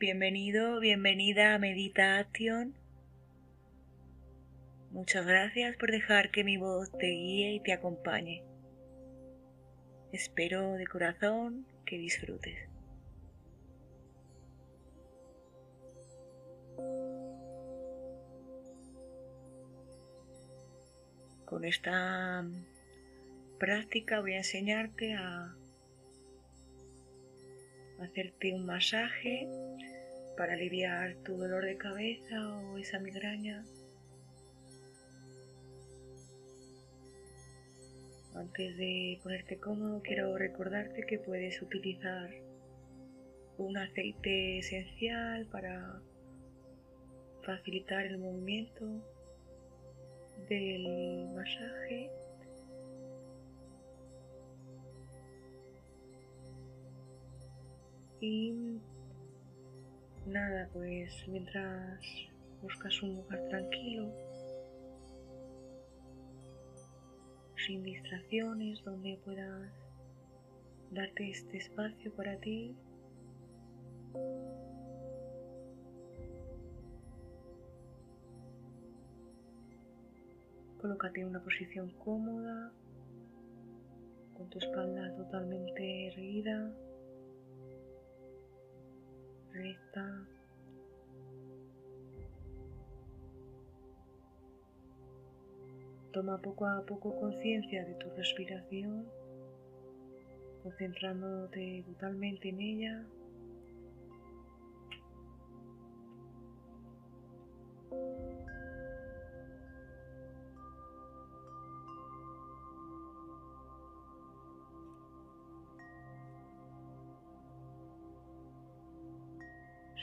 Bienvenido, bienvenida a Meditación. Muchas gracias por dejar que mi voz te guíe y te acompañe. Espero de corazón que disfrutes. Con esta práctica voy a enseñarte a hacerte un masaje para aliviar tu dolor de cabeza o esa migraña. Antes de ponerte cómodo, quiero recordarte que puedes utilizar un aceite esencial para facilitar el movimiento del masaje Y nada, pues mientras buscas un lugar tranquilo, sin distracciones, donde puedas darte este espacio para ti. Colócate en una posición cómoda, con tu espalda totalmente erguida. Toma poco a poco conciencia de tu respiración, concentrándote totalmente en ella.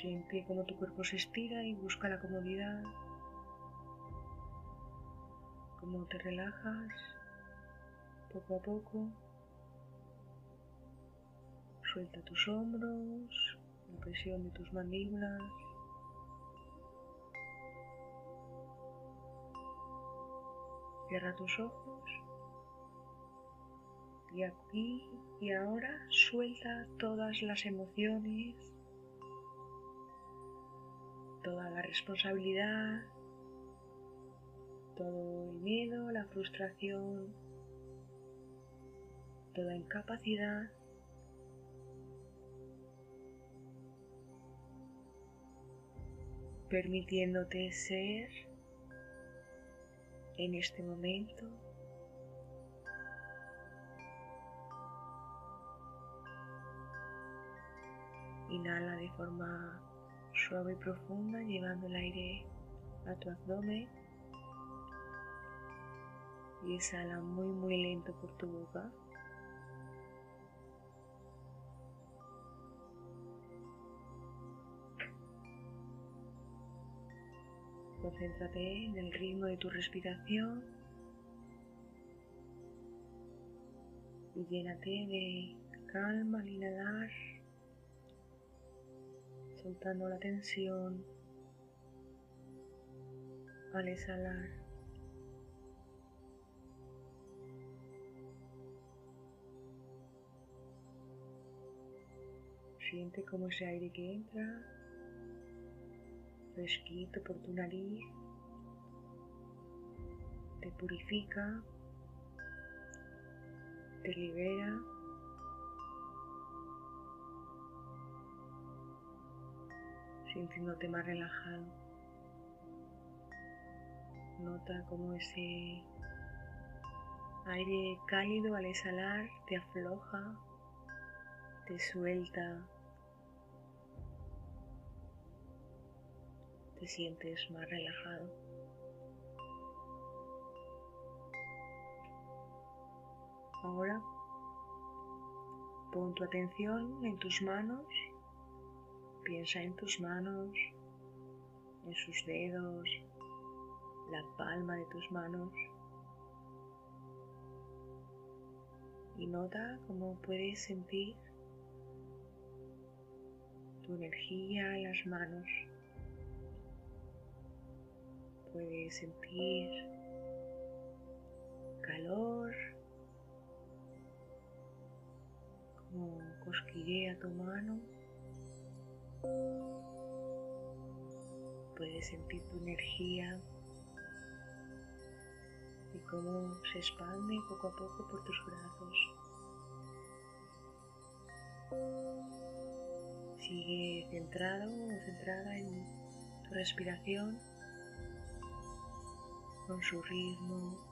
Siente cómo tu cuerpo se estira y busca la comodidad. Cómo te relajas poco a poco. Suelta tus hombros, la presión de tus mandíbulas. Cierra tus ojos. Y aquí y ahora suelta todas las emociones toda la responsabilidad, todo el miedo, la frustración, toda incapacidad. permitiéndote ser en este momento Inhala de forma suave y profunda, llevando el aire a tu abdomen. Y exhala muy muy lento por tu boca. Concéntrate en el ritmo de tu respiración. Y llénate de calma al inhalar soltando la tensión al exhalar. Siente como ese aire que entra, fresquito por tu nariz, te purifica, te libera sintiéndote más relajado. Nota cómo ese aire cálido al exhalar te afloja, te suelta, te sientes más relajado. Ahora pon tu atención en tus manos Piensa en tus manos, en sus dedos, la palma de tus manos. Y nota cómo puedes sentir tu energía en las manos. Puedes sentir calor, como cosquillea tu mano. Puedes sentir tu energía y cómo se expande poco a poco por tus brazos. Sigue centrado o centrada en tu respiración con su ritmo.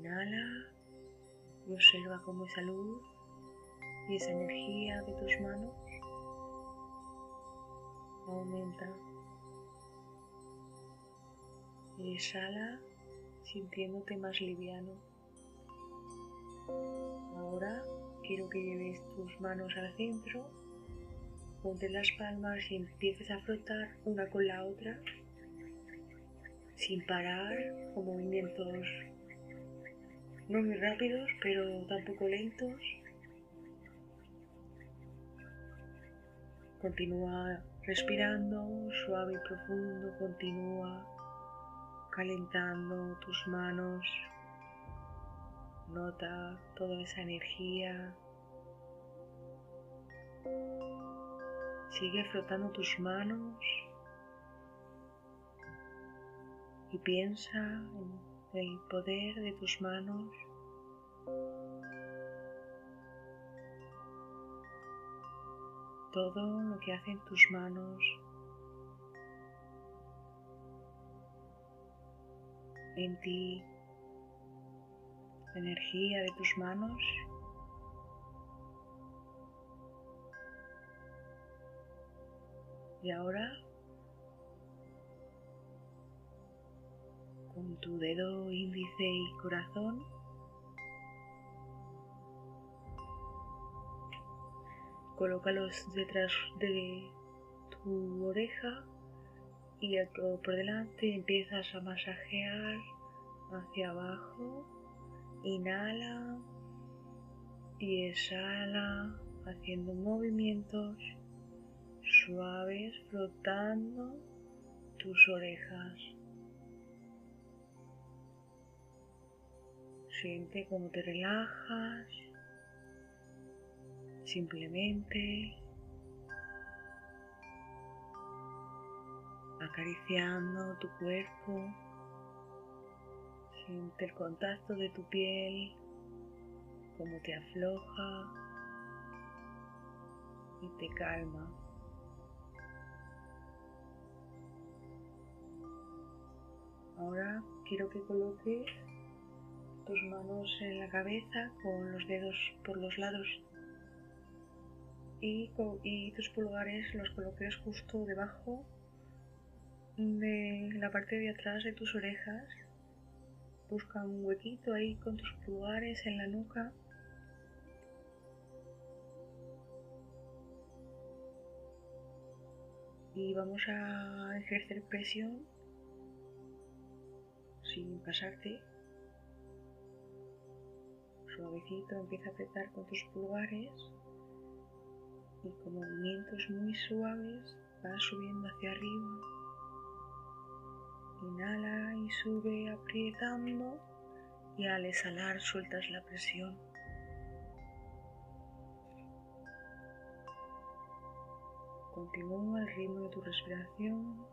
Inhala y observa cómo esa luz y esa energía de tus manos aumenta. Y exhala sintiéndote más liviano. Ahora quiero que lleves tus manos al centro, ponte las palmas y empieces a frotar una con la otra sin parar, con movimientos no muy rápidos, pero tampoco lentos. Continúa respirando suave y profundo, continúa calentando tus manos. Nota toda esa energía. Sigue frotando tus manos y piensa en el poder de tus manos. Todo lo que hacen tus manos en ti, la energía de tus manos. Y ahora con tu dedo índice y corazón. Colócalos detrás de tu oreja y por delante empiezas a masajear hacia abajo. Inhala y exhala haciendo movimientos suaves frotando tus orejas. Siente cómo te relajas simplemente acariciando tu cuerpo. Siente el contacto de tu piel, cómo te afloja y te calma. Ahora quiero que coloques tus manos en la cabeza con los dedos por los lados y, tus pulgares los coloques justo debajo de la parte de atrás de tus orejas. Busca un huequito ahí con tus pulgares en la nuca. Y vamos a ejercer presión sin pasarte suavecito empieza a apretar con tus pulgares y con movimientos muy suaves va subiendo hacia arriba. Inhala y sube apretando y al exhalar sueltas la presión. Continúa el ritmo de tu respiración.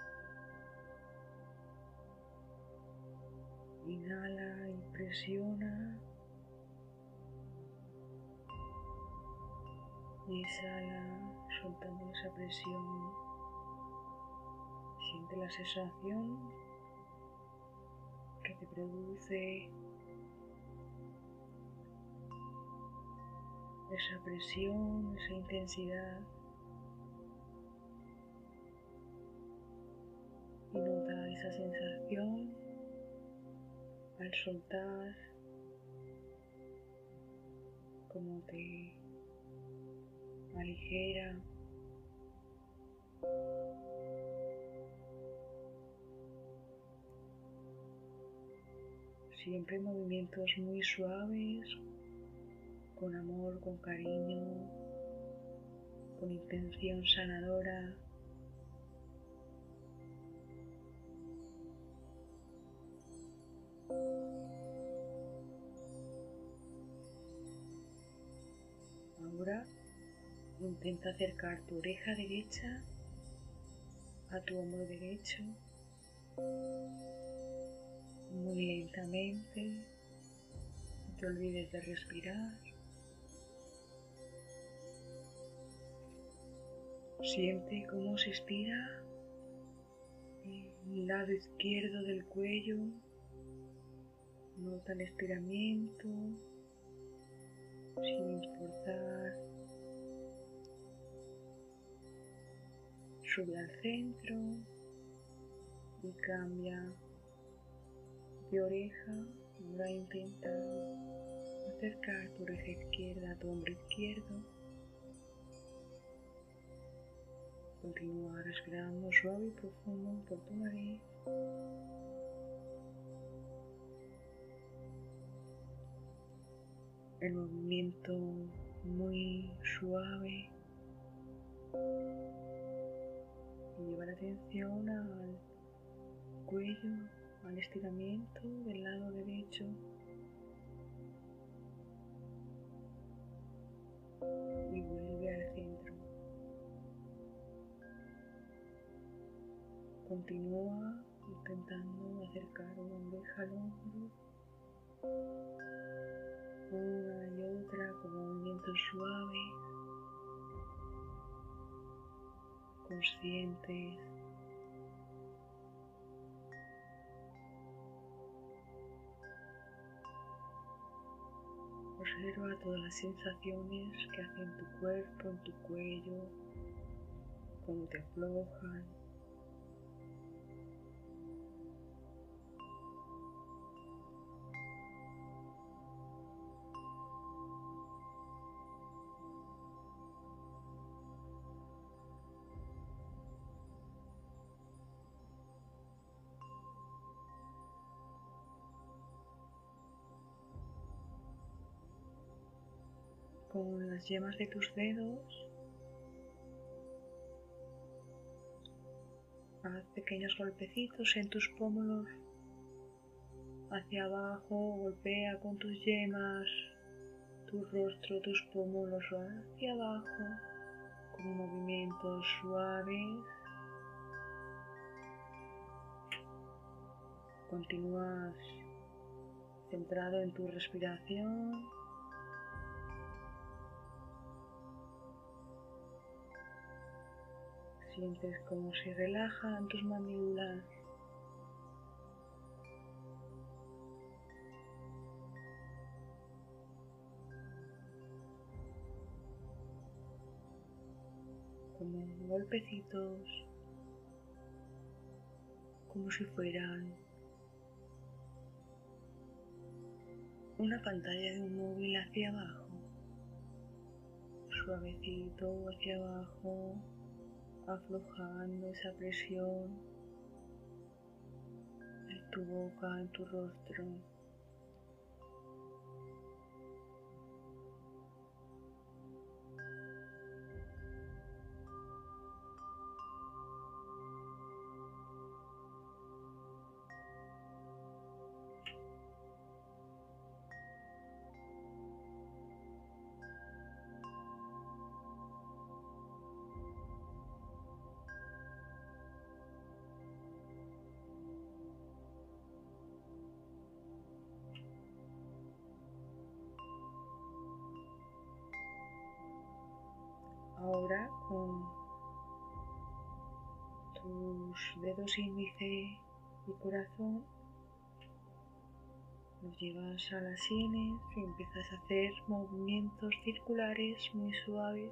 Inhala y presiona. Y exhala soltando esa presión. Siente la sensación que te produce esa presión, esa intensidad. Y nota esa sensación al soltar como te ligera. Siempre movimientos muy suaves, con amor, con cariño, con intención sanadora. Intenta acercar tu oreja derecha a tu hombro derecho muy lentamente. No te olvides de respirar. Siente cómo se estira el lado izquierdo del cuello. Nota el estiramiento sin importar. Sube al centro y cambia de oreja. Ahora intenta acercar tu oreja izquierda a tu hombro izquierdo. Continúa respirando suave y profundo por tu nariz. El movimiento muy suave. Lleva la atención al cuello, al estiramiento del lado derecho. Y vuelve al centro. Continúa intentando acercar una oreja al hombro. Una y otra con movimientos suaves, conscientes. Observa todas las sensaciones que hacen tu cuerpo, en tu cuello, cómo te aflojan. Con las yemas de tus dedos. Haz pequeños golpecitos en tus pómulos. Hacia abajo, golpea con tus yemas tu rostro, tus pómulos hacia abajo con movimientos suaves. Continúas centrado en tu respiración. Sientes como se relajan tus mandíbulas. Como golpecitos, como si fueran una pantalla de un móvil hacia abajo, suavecito hacia abajo aflojando esa presión en tu boca, en tu rostro. Ahora con tus dedos índice y corazón. Los llevas a las sienes y empiezas a hacer movimientos circulares muy suaves.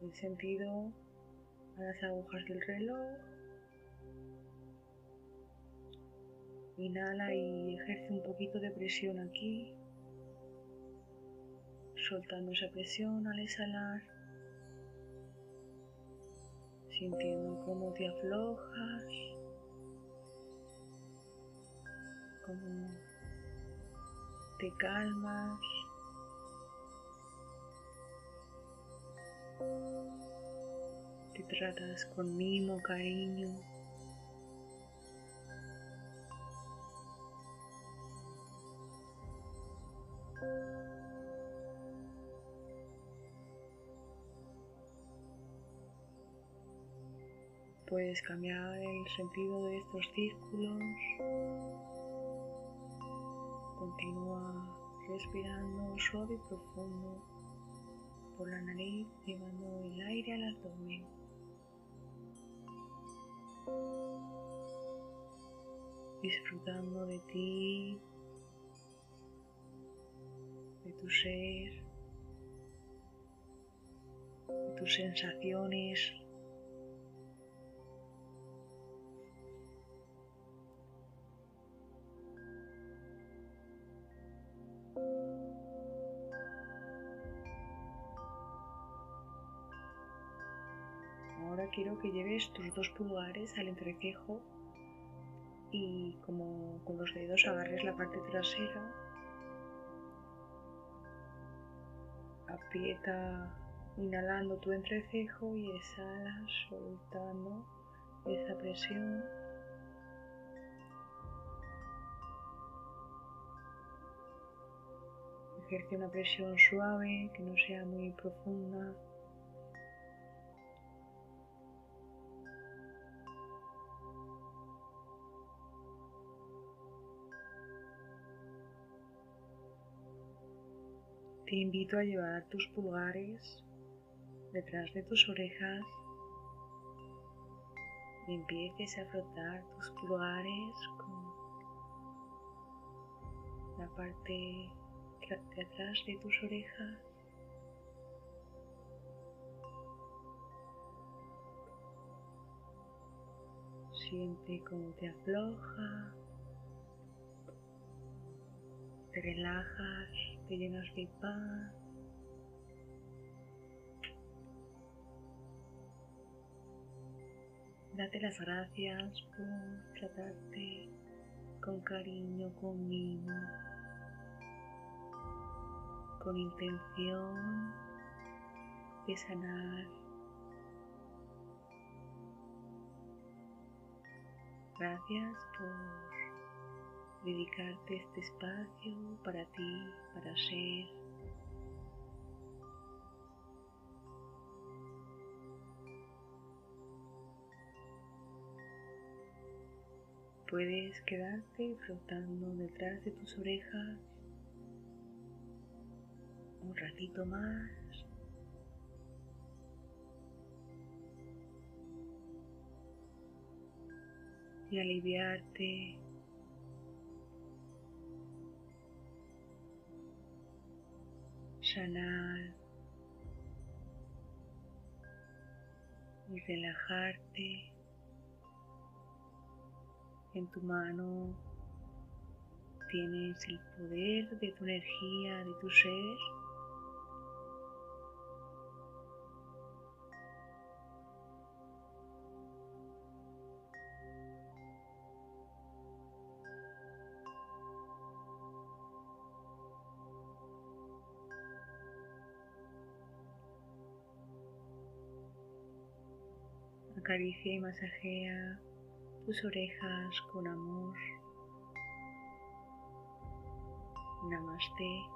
En sentido a las agujas del reloj. Inhala y ejerce un poquito de presión aquí soltando esa presión al exhalar, sintiendo cómo te aflojas, cómo te calmas. Te tratas con mimo, cariño. Puedes cambiar el sentido de estos círculos. Continúa respirando suave y profundo por la nariz, llevando el aire al abdomen. Disfrutando de ti, de tu ser, de tus sensaciones que lleves tus dos pulgares al entrecejo y como con los dedos agarres la parte trasera. Aprieta inhalando tu entrecejo y exhala soltando esa presión. Ejerce una presión suave que no sea muy profunda. Te invito a llevar tus pulgares detrás de tus orejas y empieces a frotar tus pulgares con la parte de atrás de tus orejas. Siente cómo te afloja, te relajas te llenas de paz. Date las gracias por tratarte con cariño, conmigo, con intención de sanar. Gracias por dedicarte este espacio para ti, para ser. Puedes quedarte flotando detrás de tus orejas un ratito más. Y aliviarte y relajarte. En tu mano tienes el poder de tu energía, de tu ser Acaricia y masajea tus orejas con amor. Namaste.